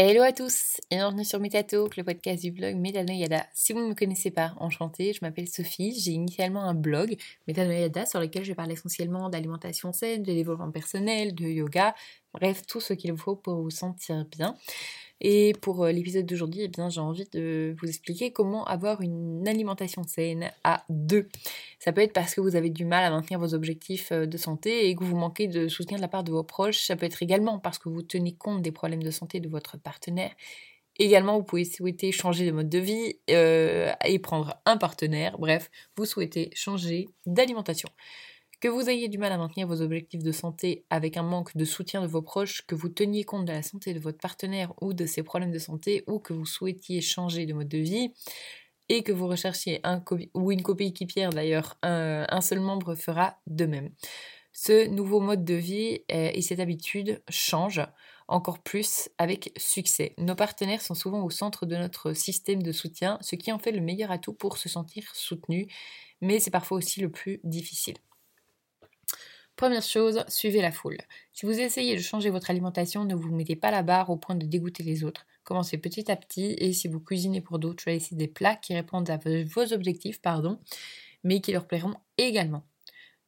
Hello à tous et bienvenue sur Metatalk, le podcast du blog Metanoyada. Si vous ne me connaissez pas, enchantée, je m'appelle Sophie, j'ai initialement un blog Metanoyada sur lequel je parle essentiellement d'alimentation saine, de développement personnel, de yoga, bref, tout ce qu'il vous faut pour vous sentir bien. Et pour euh, l'épisode d'aujourd'hui, eh bien, j'ai envie de vous expliquer comment avoir une alimentation saine à deux. Ça peut être parce que vous avez du mal à maintenir vos objectifs euh, de santé et que vous manquez de soutien de la part de vos proches. Ça peut être également parce que vous tenez compte des problèmes de santé de votre partenaire. Également, vous pouvez souhaiter changer de mode de vie euh, et prendre un partenaire. Bref, vous souhaitez changer d'alimentation. Que vous ayez du mal à maintenir vos objectifs de santé avec un manque de soutien de vos proches, que vous teniez compte de la santé de votre partenaire ou de ses problèmes de santé, ou que vous souhaitiez changer de mode de vie, et que vous recherchiez un ou une copie équipière d'ailleurs, un, seul membre fera de même. Ce nouveau mode de vie euh, et cette habitude changent encore plus avec succès. Nos partenaires sont souvent au centre de notre système de soutien, ce qui en fait le meilleur atout pour se sentir soutenu, mais c'est parfois aussi le plus difficile. Première chose, suivez la foule. Si vous essayez de changer votre alimentation, ne vous mettez pas la barre au point de dégoûter les autres. Commencez petit à petit et si vous cuisinez pour d'autres, choisissez des plats qui répondent à vos objectifs, pardon, mais qui leur plairont également.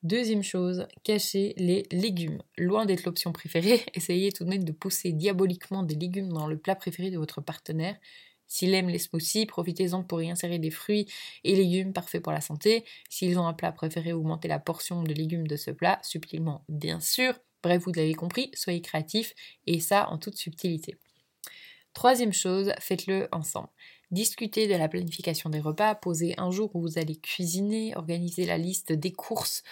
Deuxième chose, cachez les légumes. Loin d'être l'option préférée, essayez tout de même de pousser diaboliquement des légumes dans le plat préféré de votre partenaire. S'ils aiment les smoothies, profitez-en pour y insérer des fruits et légumes parfaits pour la santé. S'ils ont un plat préféré, augmentez la portion de légumes de ce plat, subtilement bien sûr. Bref, vous l'avez compris, soyez créatifs et ça en toute subtilité. Troisième chose, faites-le ensemble. Discutez de la planification des repas, posez un jour où vous allez cuisiner, organisez la liste des courses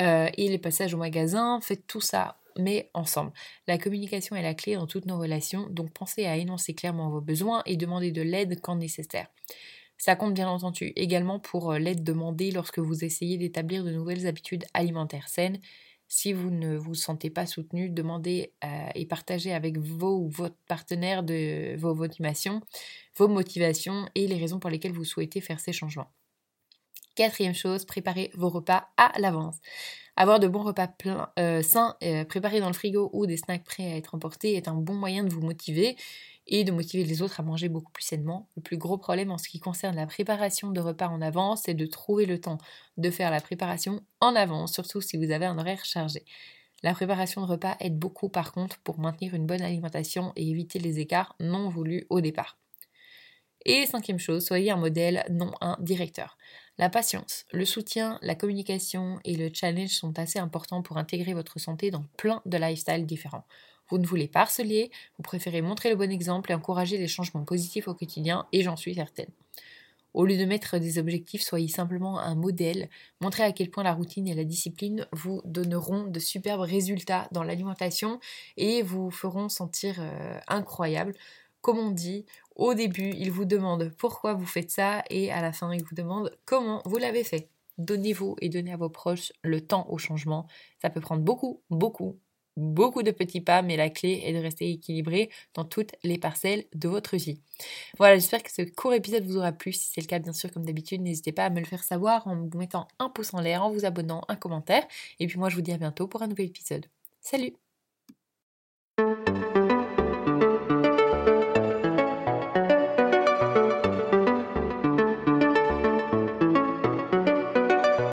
euh, et les passages au magasin, faites tout ça mais ensemble. La communication est la clé dans toutes nos relations, donc pensez à énoncer clairement vos besoins et demandez de l'aide quand nécessaire. Ça compte bien entendu également pour euh, l'aide demandée lorsque vous essayez d'établir de nouvelles habitudes alimentaires saines. Si vous ne vous sentez pas soutenu, demandez euh, et partagez avec vos ou votre partenaire vos motivations, vos motivations et les raisons pour lesquelles vous souhaitez faire ces changements. Quatrième chose, préparez vos repas à l'avance. Avoir de bons repas euh, sains, euh, préparés dans le frigo ou des snacks prêts à être emportés est un bon moyen de vous motiver et de motiver les autres à manger beaucoup plus sainement. Le plus gros problème en ce qui concerne la préparation de repas en avance, c'est de trouver le temps de faire la préparation en avance, surtout si vous avez un horaire chargé. La préparation de repas aide beaucoup par contre pour maintenir une bonne alimentation et éviter les écarts non voulus au départ. Et cinquième chose, soyez un modèle, non un directeur. La patience, le soutien, la communication et le challenge sont assez importants pour intégrer votre santé dans plein de lifestyles différents. Vous ne voulez pas harceler, vous préférez montrer le bon exemple et encourager les changements positifs au quotidien, et j'en suis certaine. Au lieu de mettre des objectifs, soyez simplement un modèle, montrez à quel point la routine et la discipline vous donneront de superbes résultats dans l'alimentation et vous feront sentir euh, incroyable. Comme on dit, au début, il vous demande pourquoi vous faites ça et à la fin, il vous demande comment vous l'avez fait. Donnez-vous et donnez à vos proches le temps au changement. Ça peut prendre beaucoup, beaucoup, beaucoup de petits pas, mais la clé est de rester équilibré dans toutes les parcelles de votre vie. Voilà, j'espère que ce court épisode vous aura plu. Si c'est le cas, bien sûr, comme d'habitude, n'hésitez pas à me le faire savoir en vous mettant un pouce en l'air, en vous abonnant, un commentaire. Et puis moi, je vous dis à bientôt pour un nouvel épisode. Salut